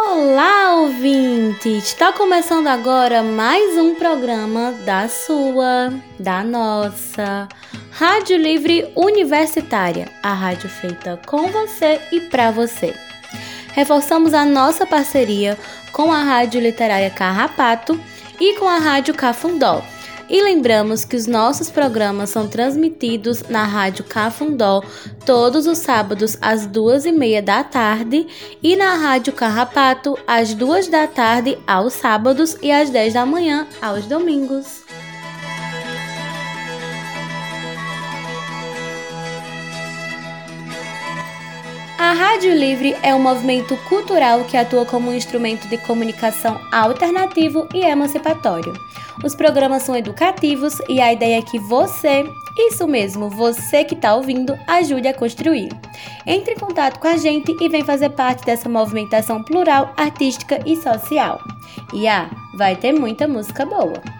Olá, ouvinte! Está começando agora mais um programa da sua, da nossa Rádio Livre Universitária, a rádio feita com você e para você. Reforçamos a nossa parceria com a Rádio Literária Carrapato e com a Rádio Cafundó e lembramos que os nossos programas são transmitidos na Rádio Cafundó todos os sábados às duas e meia da tarde e na Rádio Carrapato às duas da tarde aos sábados e às dez da manhã aos domingos. Rádio Livre é um movimento cultural que atua como um instrumento de comunicação alternativo e emancipatório. Os programas são educativos e a ideia é que você, isso mesmo, você que está ouvindo, ajude a construir. Entre em contato com a gente e vem fazer parte dessa movimentação plural, artística e social. E ah, vai ter muita música boa.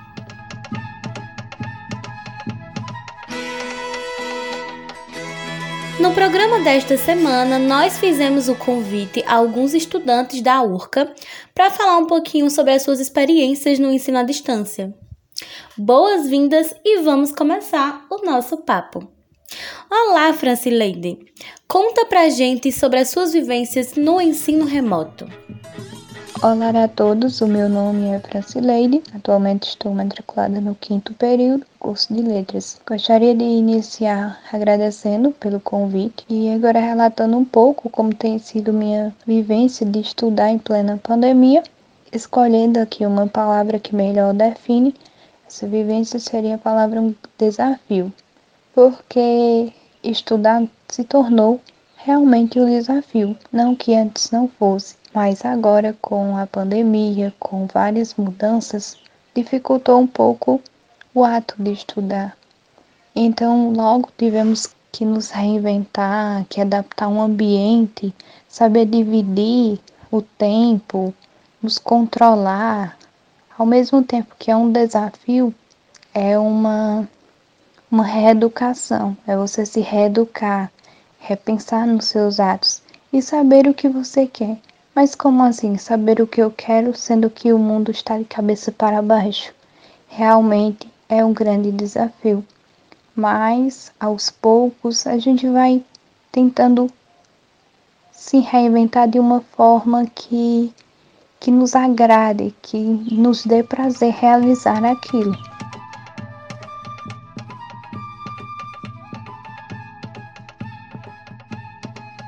No programa desta semana, nós fizemos o convite a alguns estudantes da URCA para falar um pouquinho sobre as suas experiências no ensino à distância. Boas-vindas e vamos começar o nosso papo. Olá, Francileide! Conta pra gente sobre as suas vivências no ensino remoto. Olá a todos, o meu nome é Francileide, atualmente estou matriculada no quinto período, curso de letras. Gostaria de iniciar agradecendo pelo convite e agora relatando um pouco como tem sido minha vivência de estudar em plena pandemia, escolhendo aqui uma palavra que melhor define essa vivência seria a palavra um desafio, porque estudar se tornou realmente um desafio, não que antes não fosse. Mas agora, com a pandemia, com várias mudanças, dificultou um pouco o ato de estudar. Então, logo tivemos que nos reinventar, que adaptar um ambiente, saber dividir o tempo, nos controlar. Ao mesmo tempo que é um desafio, é uma, uma reeducação, é você se reeducar, repensar nos seus atos e saber o que você quer. Mas como assim saber o que eu quero, sendo que o mundo está de cabeça para baixo? Realmente é um grande desafio. Mas aos poucos a gente vai tentando se reinventar de uma forma que que nos agrade, que nos dê prazer realizar aquilo.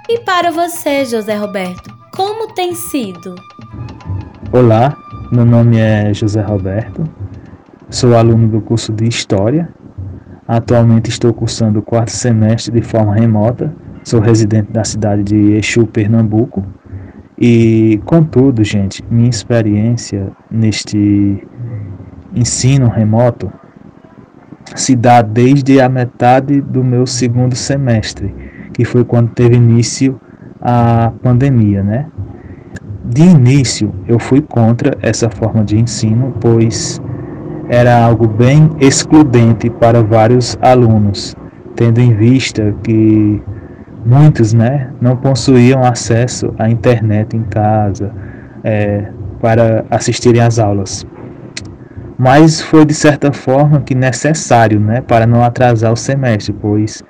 E para você, José Roberto, como tem sido? Olá, meu nome é José Roberto, sou aluno do curso de História. Atualmente estou cursando o quarto semestre de forma remota. Sou residente da cidade de Exu, Pernambuco. E, contudo, gente, minha experiência neste ensino remoto se dá desde a metade do meu segundo semestre, que foi quando teve início a pandemia, né? De início, eu fui contra essa forma de ensino, pois era algo bem excludente para vários alunos, tendo em vista que muitos né, não possuíam acesso à internet em casa é, para assistirem às aulas. Mas foi de certa forma que necessário né, para não atrasar o semestre, pois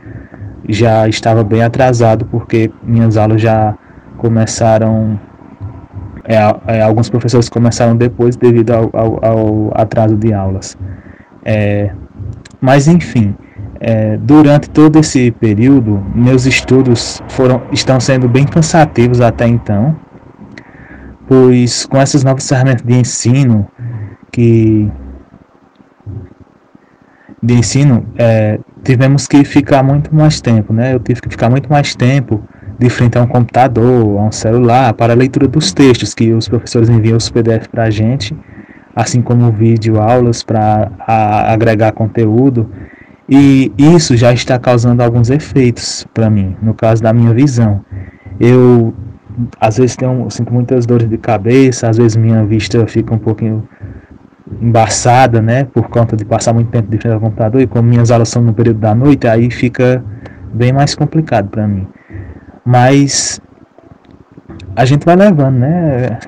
já estava bem atrasado porque minhas aulas já começaram. É, é, alguns professores começaram depois devido ao, ao, ao atraso de aulas. É, mas enfim, é, durante todo esse período, meus estudos foram, estão sendo bem cansativos até então, pois com essas novas ferramentas de ensino que de ensino, é, tivemos que ficar muito mais tempo, né? Eu tive que ficar muito mais tempo de frente a um computador, a um celular, para a leitura dos textos que os professores enviam os PDF para a gente, assim como vídeo aulas para agregar conteúdo e isso já está causando alguns efeitos para mim, no caso da minha visão. Eu às vezes tenho, sinto muitas dores de cabeça, às vezes minha vista fica um pouquinho embaçada, né, por conta de passar muito tempo de frente ao computador e como minhas aulas são no período da noite, aí fica bem mais complicado para mim. Mas a gente vai levando, né?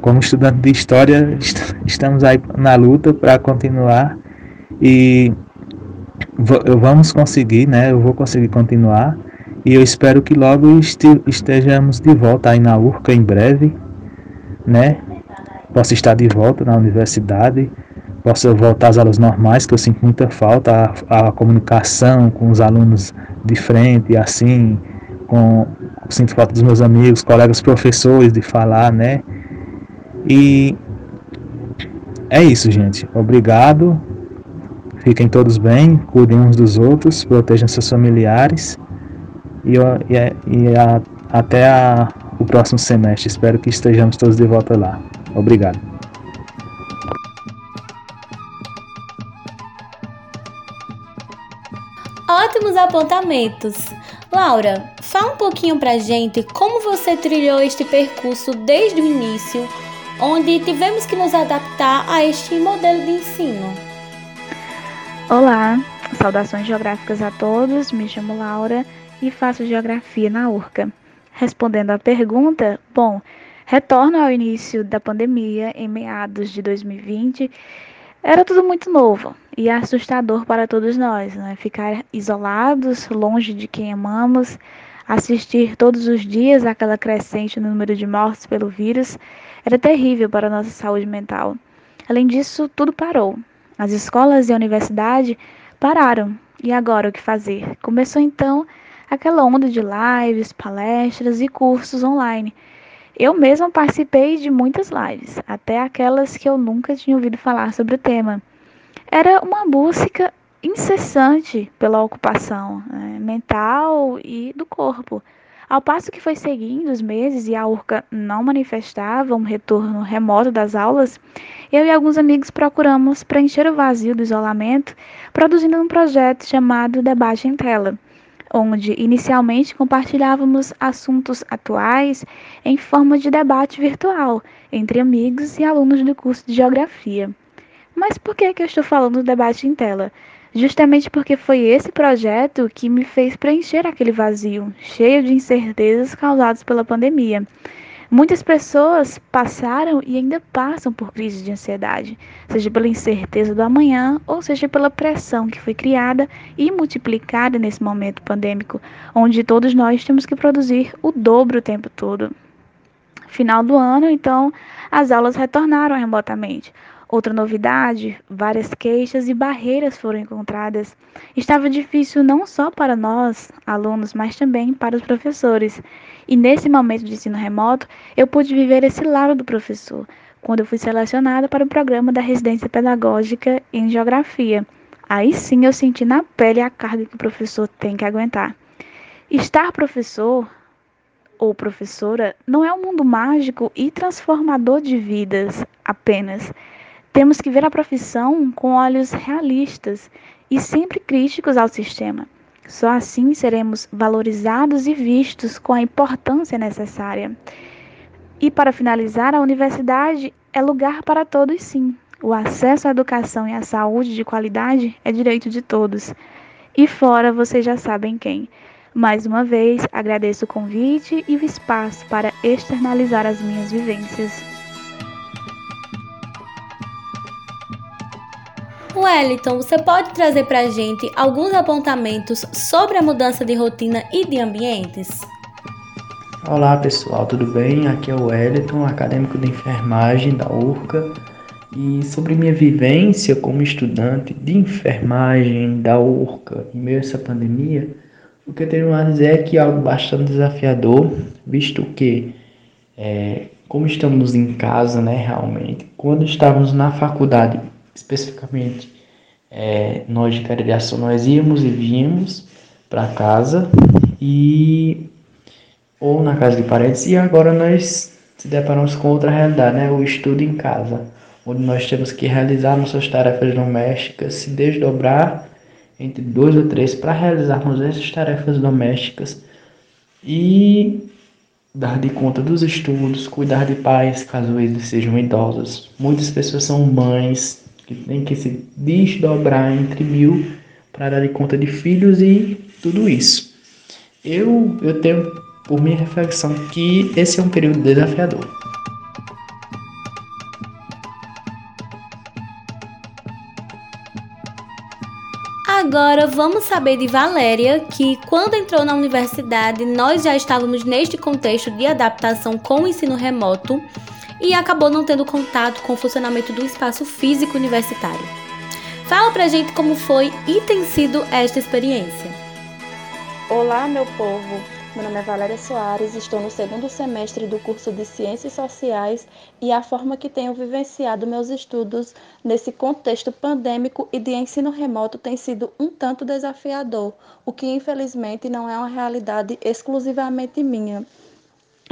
Como estudante de história, estamos aí na luta para continuar e vamos conseguir, né? Eu vou conseguir continuar e eu espero que logo estejamos de volta aí na URCA em breve, né? Posso estar de volta na universidade, posso voltar às aulas normais, que eu sinto muita falta, a, a comunicação com os alunos de frente, assim, com sinto falta dos meus amigos, colegas professores de falar, né? E é isso, gente. Obrigado. Fiquem todos bem, cuidem uns dos outros, protejam seus familiares e, e, e a, até a, o próximo semestre. Espero que estejamos todos de volta lá. Obrigado. Ótimos apontamentos. Laura, fala um pouquinho pra gente como você trilhou este percurso desde o início, onde tivemos que nos adaptar a este modelo de ensino. Olá, saudações geográficas a todos. Me chamo Laura e faço geografia na URCA. Respondendo à pergunta, bom, retorno ao início da pandemia em meados de 2020. Era tudo muito novo e assustador para todos nós, né? Ficar isolados, longe de quem amamos, assistir todos os dias aquela crescente no número de mortes pelo vírus, era terrível para a nossa saúde mental. Além disso, tudo parou. As escolas e a universidade pararam. E agora o que fazer? Começou então aquela onda de lives, palestras e cursos online. Eu mesma participei de muitas lives, até aquelas que eu nunca tinha ouvido falar sobre o tema. Era uma busca incessante pela ocupação né, mental e do corpo. Ao passo que foi seguindo os meses e a URCA não manifestava um retorno remoto das aulas, eu e alguns amigos procuramos preencher o vazio do isolamento, produzindo um projeto chamado Debate em Tela onde inicialmente compartilhávamos assuntos atuais em forma de debate virtual entre amigos e alunos do curso de Geografia. Mas por que, que eu estou falando do debate em tela? Justamente porque foi esse projeto que me fez preencher aquele vazio, cheio de incertezas causadas pela pandemia. Muitas pessoas passaram e ainda passam por crises de ansiedade, seja pela incerteza do amanhã ou seja pela pressão que foi criada e multiplicada nesse momento pandêmico, onde todos nós temos que produzir o dobro o tempo todo. Final do ano, então, as aulas retornaram remotamente. Outra novidade, várias queixas e barreiras foram encontradas. Estava difícil não só para nós, alunos, mas também para os professores. E nesse momento de ensino remoto, eu pude viver esse lado do professor, quando eu fui selecionada para o programa da residência pedagógica em geografia. Aí sim eu senti na pele a carga que o professor tem que aguentar. Estar professor ou professora não é um mundo mágico e transformador de vidas apenas. Temos que ver a profissão com olhos realistas e sempre críticos ao sistema. Só assim seremos valorizados e vistos com a importância necessária. E para finalizar, a universidade é lugar para todos, sim. O acesso à educação e à saúde de qualidade é direito de todos. E fora vocês já sabem quem. Mais uma vez, agradeço o convite e o espaço para externalizar as minhas vivências. Wellington, você pode trazer para a gente alguns apontamentos sobre a mudança de rotina e de ambientes? Olá pessoal, tudo bem? Aqui é o Wellington, acadêmico de enfermagem da URCA. E sobre minha vivência como estudante de enfermagem da URCA em meio a essa pandemia, o que eu tenho a dizer é que é algo bastante desafiador, visto que, é, como estamos em casa, né, realmente, quando estávamos na faculdade especificamente é, nós de Caririação, nós íamos e víamos para casa e ou na casa de parentes e agora nós se deparamos com outra realidade, né? O estudo em casa, onde nós temos que realizar nossas tarefas domésticas, se desdobrar entre dois ou três para realizarmos essas tarefas domésticas e dar de conta dos estudos, cuidar de pais caso eles sejam idosos. Muitas pessoas são mães, que tem que se desdobrar entre mil para dar conta de filhos e tudo isso. Eu, eu tenho por minha reflexão que esse é um período desafiador. Agora vamos saber de Valéria que, quando entrou na universidade, nós já estávamos neste contexto de adaptação com o ensino remoto e acabou não tendo contato com o funcionamento do espaço físico universitário. Fala pra gente como foi e tem sido esta experiência. Olá, meu povo! Meu nome é Valéria Soares, estou no segundo semestre do curso de Ciências Sociais e a forma que tenho vivenciado meus estudos nesse contexto pandêmico e de ensino remoto tem sido um tanto desafiador, o que infelizmente não é uma realidade exclusivamente minha.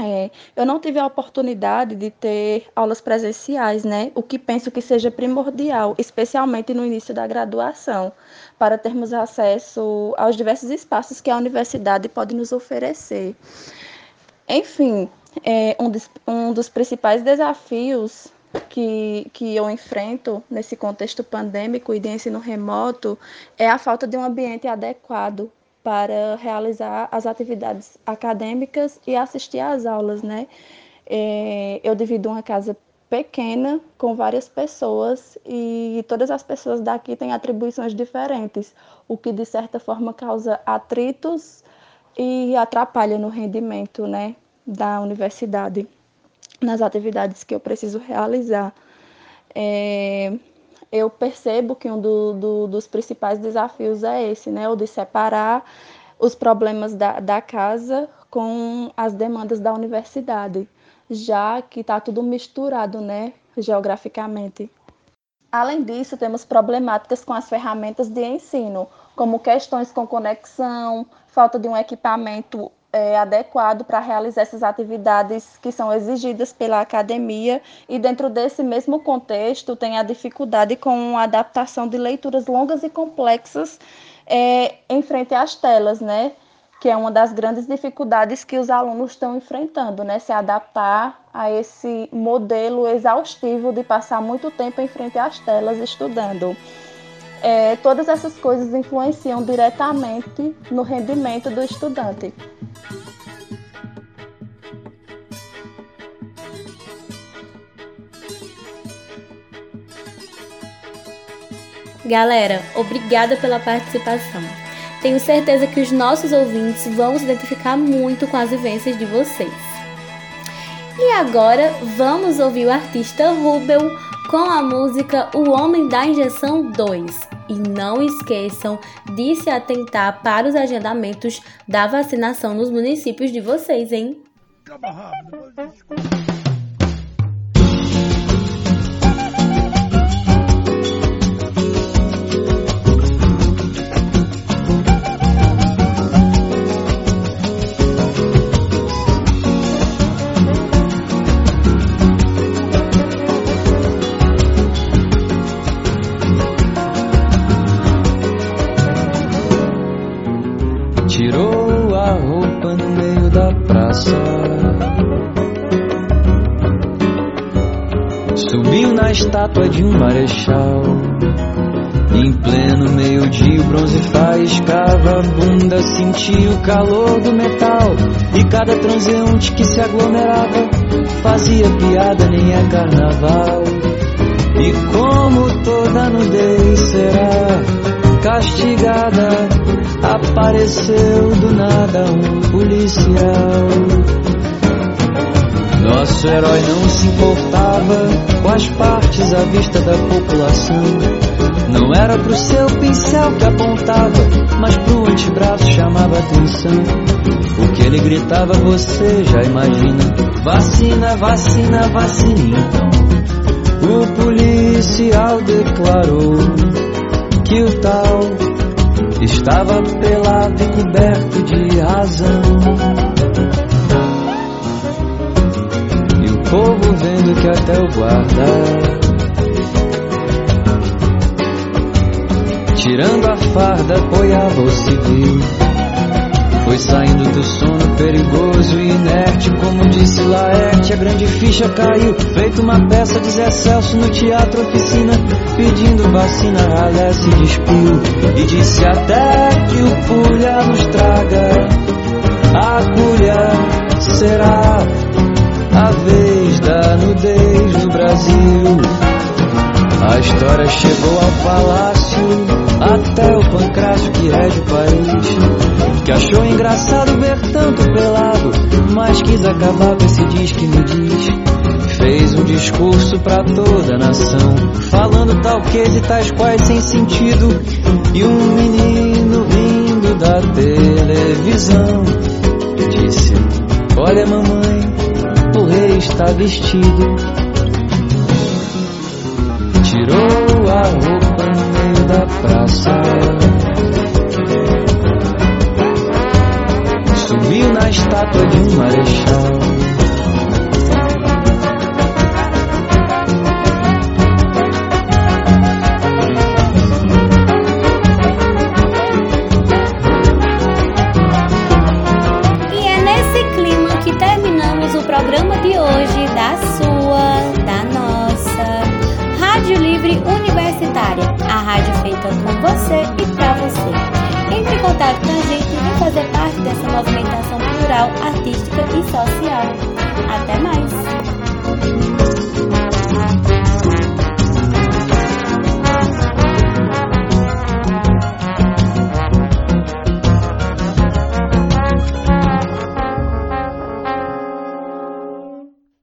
É, eu não tive a oportunidade de ter aulas presenciais, né? O que penso que seja primordial, especialmente no início da graduação, para termos acesso aos diversos espaços que a universidade pode nos oferecer. Enfim, é, um, dos, um dos principais desafios que, que eu enfrento nesse contexto pandêmico e de ensino remoto é a falta de um ambiente adequado para realizar as atividades acadêmicas e assistir às aulas, né? É, eu divido uma casa pequena com várias pessoas e todas as pessoas daqui têm atribuições diferentes, o que de certa forma causa atritos e atrapalha no rendimento, né, da universidade, nas atividades que eu preciso realizar. É, eu percebo que um do, do, dos principais desafios é esse, né? O de separar os problemas da, da casa com as demandas da universidade, já que está tudo misturado, né? Geograficamente. Além disso, temos problemáticas com as ferramentas de ensino, como questões com conexão, falta de um equipamento é, adequado para realizar essas atividades que são exigidas pela academia e dentro desse mesmo contexto tem a dificuldade com a adaptação de leituras longas e complexas é, em frente às telas, né? Que é uma das grandes dificuldades que os alunos estão enfrentando, né? Se adaptar a esse modelo exaustivo de passar muito tempo em frente às telas estudando. É, todas essas coisas influenciam diretamente no rendimento do estudante. Galera, obrigada pela participação. Tenho certeza que os nossos ouvintes vão se identificar muito com as vivências de vocês. E agora vamos ouvir o artista Rubel com a música O Homem da Injeção 2. E não esqueçam de se atentar para os agendamentos da vacinação nos municípios de vocês, hein? Estátua de um marechal. Em pleno meio-dia, o bronze faiscava a bunda, sentia o calor do metal. E cada transeunte que se aglomerava fazia piada, nem é carnaval. E como toda nudez será castigada, apareceu do nada um policial. Nosso herói não se importava com as partes à vista da população. Não era pro seu pincel que apontava, mas pro antebraço chamava atenção. O que ele gritava você já imagina. Vacina, vacina, vacina então. O policial declarou que o tal estava pelado e coberto de razão. povo vendo que até o guarda Tirando a farda apoiava o civil foi saindo do sono perigoso e inerte Como disse Laerte, a grande ficha caiu. Feito uma peça de Zé Celso no teatro oficina Pedindo vacina, ralé se despiu. E disse até que o pulha nos traga. A agulha será a vez da nudez no Brasil. A história chegou ao palácio até o pancrácio que é rege o país. Que achou engraçado ver tanto pelado, mas quis acabar com esse diz que me diz. Fez um discurso para toda a nação, falando tal que e tais quais sem sentido. E um menino vindo da televisão disse: Olha, mamãe, o rei está vestido tirou a roupa no meio da praça. Na estátua de um marechal. E é nesse clima que terminamos o programa de hoje da sua, da nossa Rádio Livre Universitária, a rádio feita com você e para você. Entre em contato com a gente e fazer parte dessa movimentação plural, artística e social. Até mais!